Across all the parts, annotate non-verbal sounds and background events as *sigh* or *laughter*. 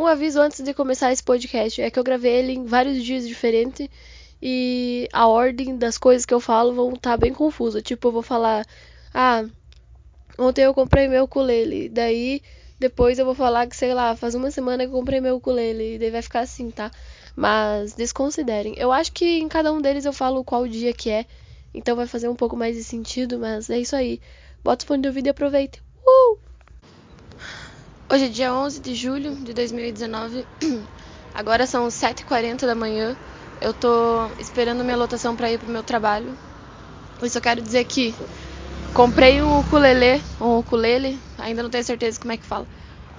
um aviso antes de começar esse podcast. É que eu gravei ele em vários dias diferentes e a ordem das coisas que eu falo vão estar tá bem confusa. Tipo, eu vou falar, ah, ontem eu comprei meu ukulele. Daí depois eu vou falar que, sei lá, faz uma semana que eu comprei meu ukulele. E daí vai ficar assim, tá? Mas desconsiderem. Eu acho que em cada um deles eu falo qual dia que é. Então vai fazer um pouco mais de sentido, mas é isso aí. Bota o fone de ouvido e aproveita. Hoje é dia 11 de julho de 2019. *clears throat* Agora são 7h40 da manhã. Eu tô esperando minha lotação para ir pro meu trabalho. Eu só quero dizer que comprei um ukulele, um ukulele, ainda não tenho certeza como é que fala.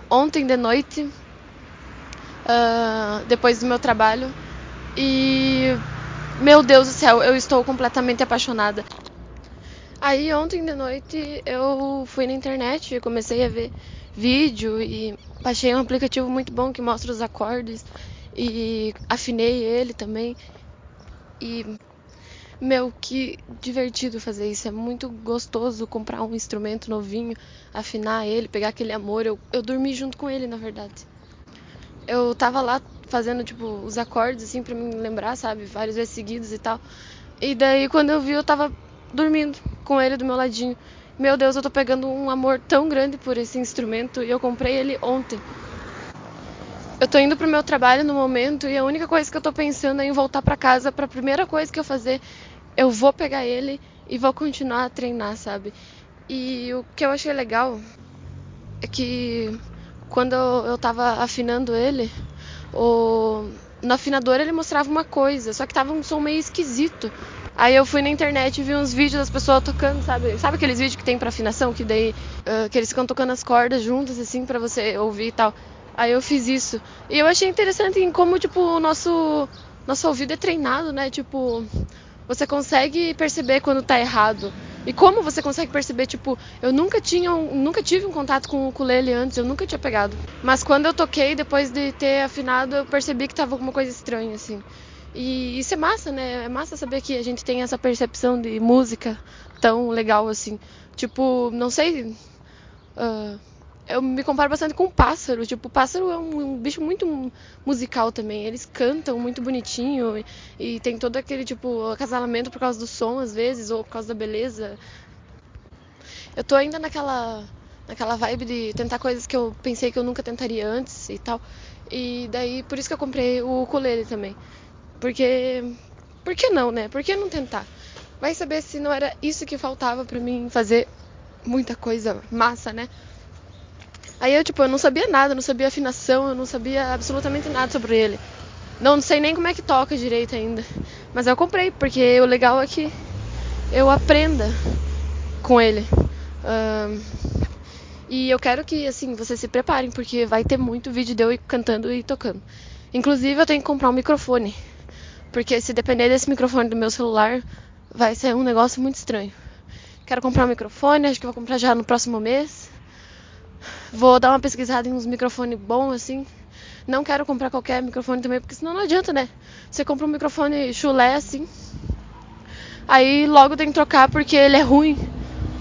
Ontem de noite, uh, depois do meu trabalho. E meu Deus do céu, eu estou completamente apaixonada. Aí ontem de noite eu fui na internet e comecei a ver vídeo e baixei um aplicativo muito bom que mostra os acordes e afinei ele também. E meu, que divertido fazer isso. É muito gostoso comprar um instrumento novinho, afinar ele, pegar aquele amor. Eu, eu dormi junto com ele, na verdade. Eu tava lá fazendo, tipo, os acordes, assim, pra me lembrar, sabe? Várias vezes seguidos e tal. E daí, quando eu vi, eu tava dormindo com ele do meu ladinho. Meu Deus, eu tô pegando um amor tão grande por esse instrumento e eu comprei ele ontem. Eu tô indo pro meu trabalho no momento e a única coisa que eu tô pensando é em voltar para casa para a primeira coisa que eu fazer, eu vou pegar ele e vou continuar a treinar, sabe? E o que eu achei legal é que quando eu tava afinando ele, o no afinador ele mostrava uma coisa, só que tava um som meio esquisito. Aí eu fui na internet e vi uns vídeos das pessoas tocando, sabe? Sabe aqueles vídeos que tem para afinação, que daí uh, que eles ficam tocando as cordas juntas assim para você ouvir e tal. Aí eu fiz isso. E eu achei interessante em como tipo o nosso nosso ouvido é treinado, né? Tipo, você consegue perceber quando tá errado. E como você consegue perceber, tipo, eu nunca tinha, um, nunca tive um contato com o ukulele antes, eu nunca tinha pegado. Mas quando eu toquei, depois de ter afinado, eu percebi que tava alguma coisa estranha, assim. E isso é massa, né? É massa saber que a gente tem essa percepção de música tão legal assim. Tipo, não sei. Uh, eu me comparo bastante com o pássaro. Tipo, o pássaro é um, um, bicho muito musical também. Eles cantam muito bonitinho e, e, tem todo aquele, tipo, acasalamento por causa do som, às vezes, ou por causa da beleza. Eu tô ainda naquela, naquela vibe de tentar coisas que eu pensei que eu nunca tentaria antes e tal. E daí, por isso que eu comprei o ukulele também. Porque. Por que não, né? Por que não tentar? Vai saber se não era isso que faltava para mim fazer muita coisa massa, né? Aí eu, tipo, eu não sabia nada, não sabia afinação, eu não sabia absolutamente nada sobre ele. Não sei nem como é que toca direito ainda. Mas eu comprei, porque o legal é que eu aprenda com ele. Um, e eu quero que, assim, vocês se preparem, porque vai ter muito vídeo de eu cantando e tocando. Inclusive, eu tenho que comprar um microfone. Porque se depender desse microfone do meu celular, vai ser um negócio muito estranho. Quero comprar um microfone, acho que vou comprar já no próximo mês. Vou dar uma pesquisada em uns microfones bons, assim. Não quero comprar qualquer microfone também, porque senão não adianta, né? Você compra um microfone chulé, assim. Aí logo tem que trocar porque ele é ruim.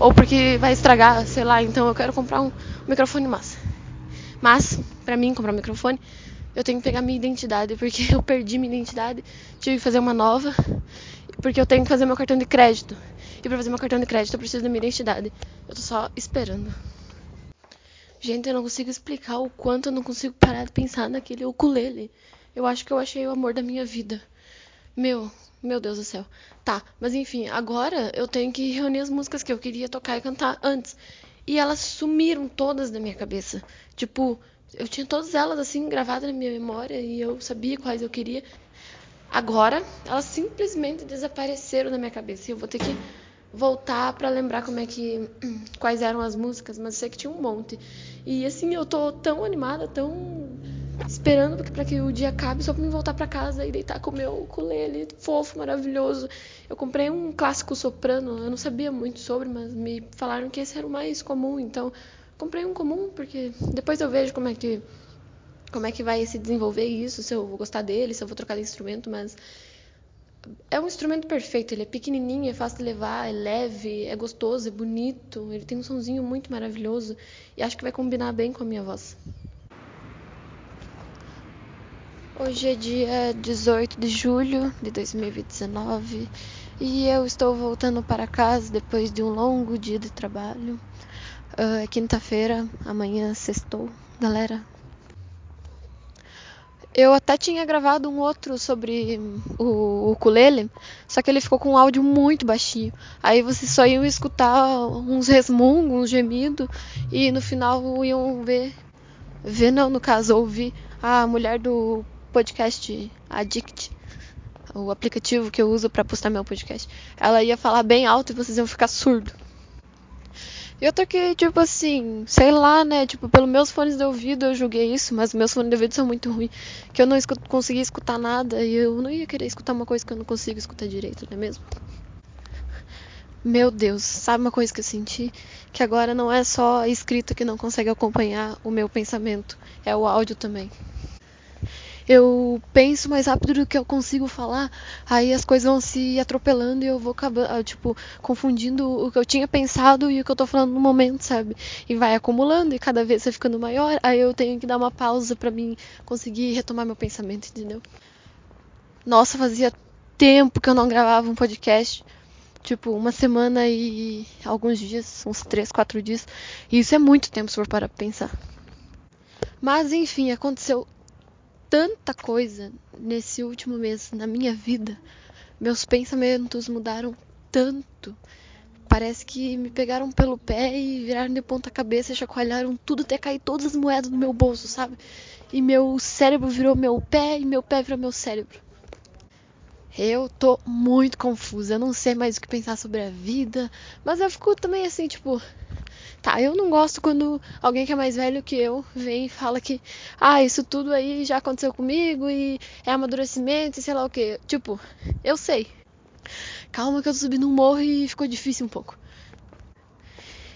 Ou porque vai estragar, sei lá. Então eu quero comprar um microfone massa. Mas, pra mim, comprar um microfone, eu tenho que pegar minha identidade, porque *laughs* eu perdi minha identidade. Tive que fazer uma nova. Porque eu tenho que fazer meu cartão de crédito. E pra fazer meu cartão de crédito eu preciso da minha identidade. Eu tô só esperando. Gente, eu não consigo explicar o quanto eu não consigo parar de pensar naquele ukulele. Eu acho que eu achei o amor da minha vida. Meu, meu Deus do céu. Tá, mas enfim, agora eu tenho que reunir as músicas que eu queria tocar e cantar antes. E elas sumiram todas da minha cabeça. Tipo, eu tinha todas elas assim gravadas na minha memória e eu sabia quais eu queria. Agora, elas simplesmente desapareceram da minha cabeça. E eu vou ter que voltar para lembrar como é que *clears throat* quais eram as músicas, mas eu sei que tinha um monte. E assim, eu tô tão animada, tão esperando para que o dia acabe só para me voltar para casa e deitar com o meu ukulele fofo, maravilhoso. Eu comprei um clássico soprano, eu não sabia muito sobre, mas me falaram que esse era o mais comum, então comprei um comum porque depois eu vejo como é que como é que vai se desenvolver isso, se eu vou gostar dele, se eu vou trocar de instrumento, mas é um instrumento perfeito, ele é pequenininho, é fácil de levar, é leve, é gostoso, é bonito, ele tem um sonzinho muito maravilhoso e acho que vai combinar bem com a minha voz. Hoje é dia 18 de julho de 2019 e eu estou voltando para casa depois de um longo dia de trabalho. Uh, é quinta-feira, amanhã sextou, galera. Eu até tinha gravado um outro sobre o ukulele, só que ele ficou com um áudio muito baixinho. Aí vocês só iam escutar uns resmungos, uns gemidos, e no final iam ver. Ver não, no caso, ouvir a mulher do podcast Addict, o aplicativo que eu uso para postar meu podcast, ela ia falar bem alto e vocês iam ficar surdo. Eu tô que, tipo assim, sei lá, né? Tipo, pelos meus fones de ouvido eu julguei isso, mas meus fones de ouvido são muito ruins. Que eu não escuto, consegui escutar nada e eu não ia querer escutar uma coisa que eu não consigo escutar direito, não é mesmo? Meu Deus, sabe uma coisa que eu senti? Que agora não é só a escrita que não consegue acompanhar o meu pensamento, é o áudio também eu penso mais rápido do que eu consigo falar, aí as coisas vão se atropelando e eu vou acabar, tipo, confundindo o que eu tinha pensado e o que eu tô falando no momento, sabe? E vai acumulando e cada vez vai ficando maior, aí eu tenho que dar uma pausa para mim conseguir retomar meu pensamento, entendeu? Nossa, fazia tempo que eu não gravava um podcast. Tipo, uma semana e alguns dias, uns três, quatro dias. E isso é muito tempo se for para pensar. Mas enfim, aconteceu tanta coisa nesse último mês na minha vida. Meus pensamentos mudaram tanto. Parece que me pegaram pelo pé e viraram de ponta cabeça, chacoalharam tudo até cair todas as moedas no meu bolso, sabe? E meu cérebro virou meu pé e meu pé virou meu cérebro. Eu tô muito confusa, eu não sei mais o que pensar sobre a vida, mas eu fico também assim, tipo, Tá, eu não gosto quando alguém que é mais velho que eu vem e fala que, ah, isso tudo aí já aconteceu comigo e é amadurecimento e sei lá o que. Tipo, eu sei. Calma que eu tô subindo um morro e ficou difícil um pouco.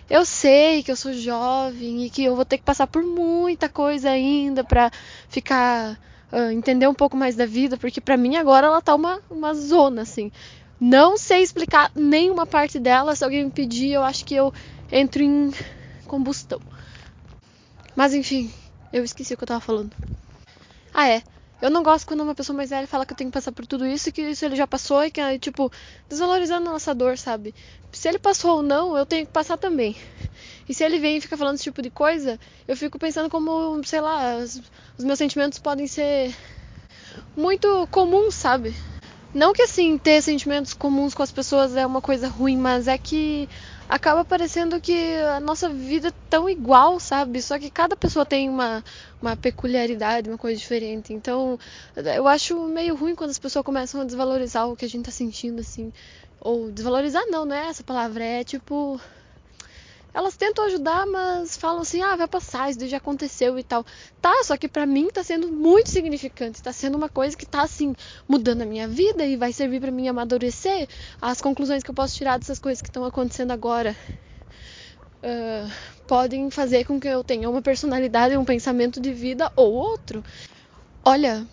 Eu sei que eu sou jovem e que eu vou ter que passar por muita coisa ainda pra ficar. Uh, entender um pouco mais da vida, porque pra mim agora ela tá uma, uma zona, assim. Não sei explicar nenhuma parte dela. Se alguém me pedir, eu acho que eu entro em combustão. Mas enfim, eu esqueci o que eu tava falando. Ah, é. Eu não gosto quando uma pessoa mais velha fala que eu tenho que passar por tudo isso e que isso ele já passou e que é, tipo, desvalorizando a nossa dor, sabe? Se ele passou ou não, eu tenho que passar também. E se ele vem e fica falando esse tipo de coisa, eu fico pensando como, sei lá, os, meus sentimentos podem ser muito comuns, sabe? Não que assim, ter sentimentos comuns com as pessoas é uma coisa ruim, mas é que acaba parecendo que a nossa vida é tão igual, sabe? Só que cada pessoa tem uma, uma peculiaridade, uma coisa diferente. Então, eu acho meio ruim quando as pessoas começam a desvalorizar o que a gente tá sentindo, assim. Ou desvalorizar não, não é essa palavra, é tipo elas tentam ajudar, mas falam assim: ah, vai passar, isso já aconteceu e tal. Tá, só que para mim tá sendo muito significante, tá sendo uma coisa que tá assim, mudando a minha vida e vai servir para mim amadurecer as conclusões que eu posso tirar dessas coisas que estão acontecendo agora. Uh, podem fazer com que eu tenha uma personalidade, um pensamento de vida ou outro. Olha,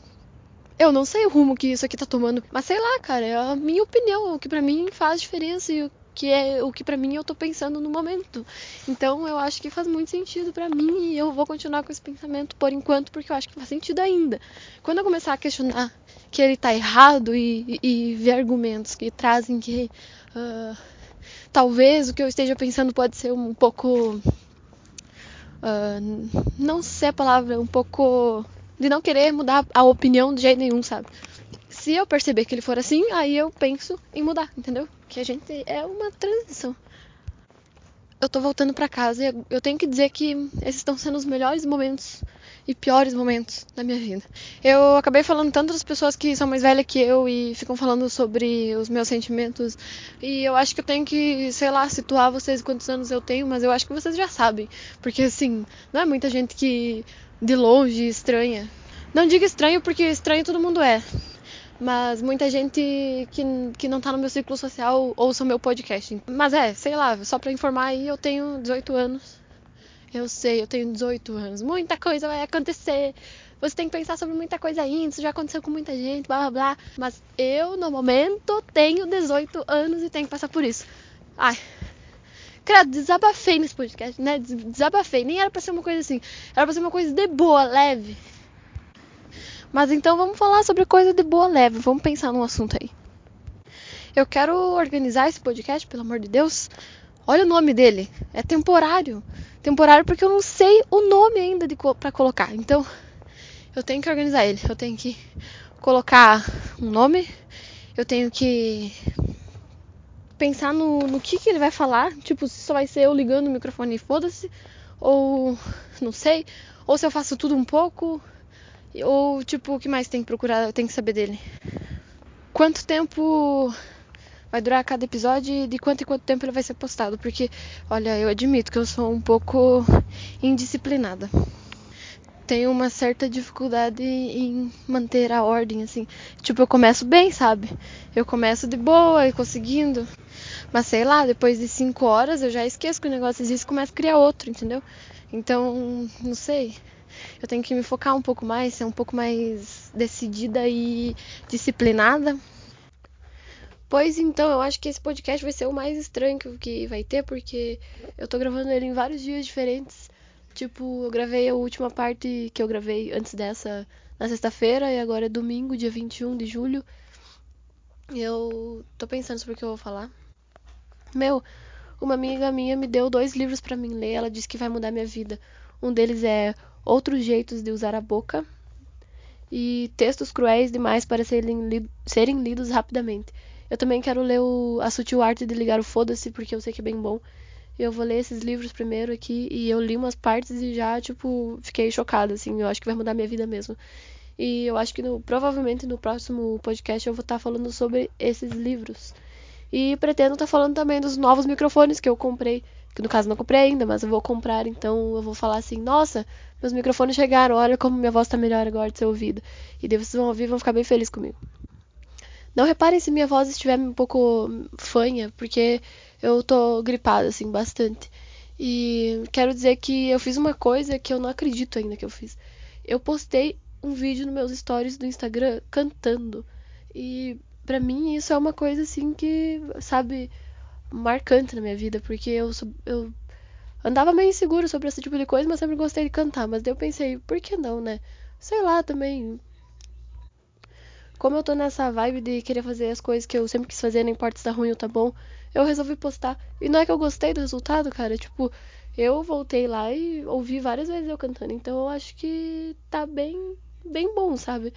eu não sei o rumo que isso aqui tá tomando, mas sei lá, cara, é a minha opinião, o que para mim faz diferença e o que é o que para mim eu tô pensando no momento. Então eu acho que faz muito sentido para mim e eu vou continuar com esse pensamento por enquanto porque eu acho que faz sentido ainda. Quando eu começar a questionar que ele tá errado e, e, ver argumentos que trazem que uh, talvez o que eu esteja pensando pode ser um pouco uh, não sei a palavra, um pouco de não querer mudar a opinião de jeito nenhum, sabe? Se eu perceber que ele for assim, aí eu penso em mudar, entendeu? Que a gente é uma transição. Eu tô voltando para casa e eu tenho que dizer que esses estão sendo os melhores momentos e piores momentos da minha vida. Eu acabei falando tanto das pessoas que são mais velhas que eu e ficam falando sobre os meus sentimentos. E eu acho que eu tenho que, sei lá, situar vocês quantos anos eu tenho, mas eu acho que vocês já sabem. Porque assim, não é muita gente que de longe estranha. Não diga estranho porque estranho todo mundo é. Mas muita gente que, que não tá no meu ciclo social ouça o meu podcast. Mas é, sei lá, só pra informar aí, eu tenho 18 anos. Eu sei, eu tenho 18 anos. Muita coisa vai acontecer. Você tem que pensar sobre muita coisa ainda. Isso já aconteceu com muita gente, blá blá blá. Mas eu, no momento, tenho 18 anos e tenho que passar por isso. Ai. Cara, desabafei nesse podcast, né? Desabafei. Nem era pra ser uma coisa assim. Era pra ser uma coisa de boa, leve. Mas então vamos falar sobre coisa de boa leve, vamos pensar num assunto aí. Eu quero organizar esse podcast, pelo amor de Deus. Olha o nome dele, é temporário. Temporário porque eu não sei o nome ainda de para colocar. Então, eu tenho que organizar ele. Eu tenho que colocar um nome. Eu tenho que pensar no, no que, que ele vai falar. Tipo, se só vai ser eu ligando o microfone e foda-se. Ou não sei. Ou se eu faço tudo um pouco. Ou tipo, o que mais tem que procurar, tem que saber dele. Quanto tempo vai durar cada episódio e de quanto em quanto tempo ele vai ser postado. Porque, olha, eu admito que eu sou um pouco indisciplinada. Tenho uma certa dificuldade em manter a ordem, assim. Tipo, eu começo bem, sabe? Eu começo de boa e conseguindo. Mas sei lá, depois de cinco horas eu já esqueço que o negócio existe e começo a criar outro, entendeu? Então, não sei. Eu tenho que me focar um pouco mais, ser um pouco mais decidida e disciplinada. Pois então, eu acho que esse podcast vai ser o mais estranho que vai ter, porque eu tô gravando ele em vários dias diferentes. Tipo, eu gravei a última parte que eu gravei antes dessa na sexta-feira e agora é domingo, dia 21 de julho. Eu tô pensando sobre o que eu vou falar. Meu, uma amiga minha me deu dois livros para mim ler. Ela disse que vai mudar minha vida. Um deles é Outros Jeitos de Usar a Boca e Textos Cruéis Demais para serem, serem Lidos Rapidamente. Eu também quero ler o A Sutil Arte de Ligar o Foda-se, porque eu sei que é bem bom. Eu vou ler esses livros primeiro aqui e eu li umas partes e já, tipo, fiquei chocada, assim. Eu acho que vai mudar minha vida mesmo. E eu acho que no, provavelmente no próximo podcast eu vou estar falando sobre esses livros. E pretendo estar tá falando também dos novos microfones que eu comprei. Que no caso não comprei ainda, mas eu vou comprar. Então eu vou falar assim: nossa, meus microfones chegaram, olha como minha voz está melhor agora de ser ouvida. E daí vocês vão ouvir e vão ficar bem felizes comigo. Não reparem se minha voz estiver um pouco fanha, porque eu tô gripada, assim, bastante. E quero dizer que eu fiz uma coisa que eu não acredito ainda que eu fiz. Eu postei um vídeo nos meus stories do Instagram cantando. E para mim isso é uma coisa assim que, sabe, marcante na minha vida, porque eu eu andava meio inseguro sobre esse tipo de coisa, mas sempre gostei de cantar, mas daí eu pensei, por que não, né? Sei lá, também como eu tô nessa vibe de querer fazer as coisas que eu sempre quis fazer, não importa se tá ruim ou tá bom, eu resolvi postar. E não é que eu gostei do resultado, cara, tipo, eu voltei lá e ouvi várias vezes eu cantando, então eu acho que tá bem bem bom, sabe?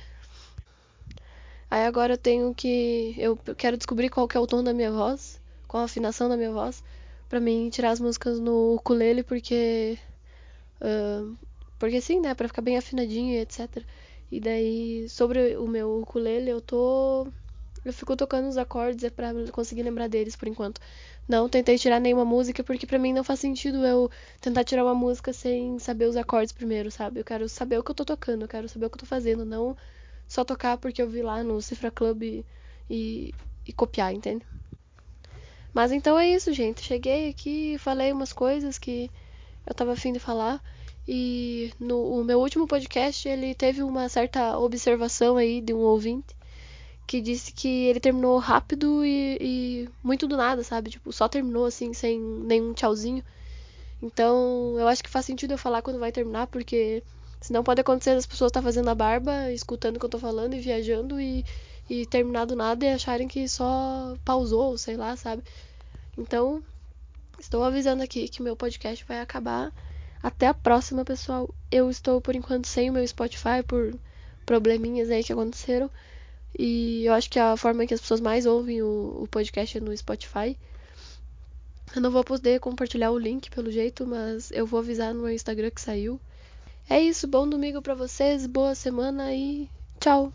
Aí agora eu tenho que. Eu quero descobrir qual que é o tom da minha voz, qual a afinação da minha voz, pra mim tirar as músicas no ukulele, porque. Uh, porque sim, né? Pra ficar bem afinadinho e etc. E daí, sobre o meu ukulele, eu tô. Eu fico tocando os acordes é pra conseguir lembrar deles por enquanto. Não tentei tirar nenhuma música porque pra mim não faz sentido eu tentar tirar uma música sem saber os acordes primeiro, sabe? Eu quero saber o que eu tô tocando, eu quero saber o que eu tô fazendo, não só tocar porque eu vi lá no Cifra Club e, e copiar, entende? Mas então é isso, gente. Cheguei aqui falei umas coisas que eu tava afim de falar. E no o meu último podcast ele teve uma certa observação aí de um ouvinte que disse que ele terminou rápido e, e, muito do nada, sabe? Tipo, só terminou assim, sem nenhum tchauzinho. Então, eu acho que faz sentido eu falar quando vai terminar, porque Senão pode acontecer as pessoas estar tá fazendo a barba, escutando o que eu tô falando e viajando e, e terminar do nada e acharem que só pausou, sei lá, sabe? Então, estou avisando aqui que meu podcast vai acabar. Até a próxima, pessoal. Eu estou por enquanto sem o meu Spotify por probleminhas aí que aconteceram. E eu acho que a forma que as pessoas mais ouvem o, o podcast é no Spotify. Eu não vou poder compartilhar o link pelo jeito, mas eu vou avisar no meu Instagram que saiu. É isso, bom domingo para vocês, boa semana e tchau.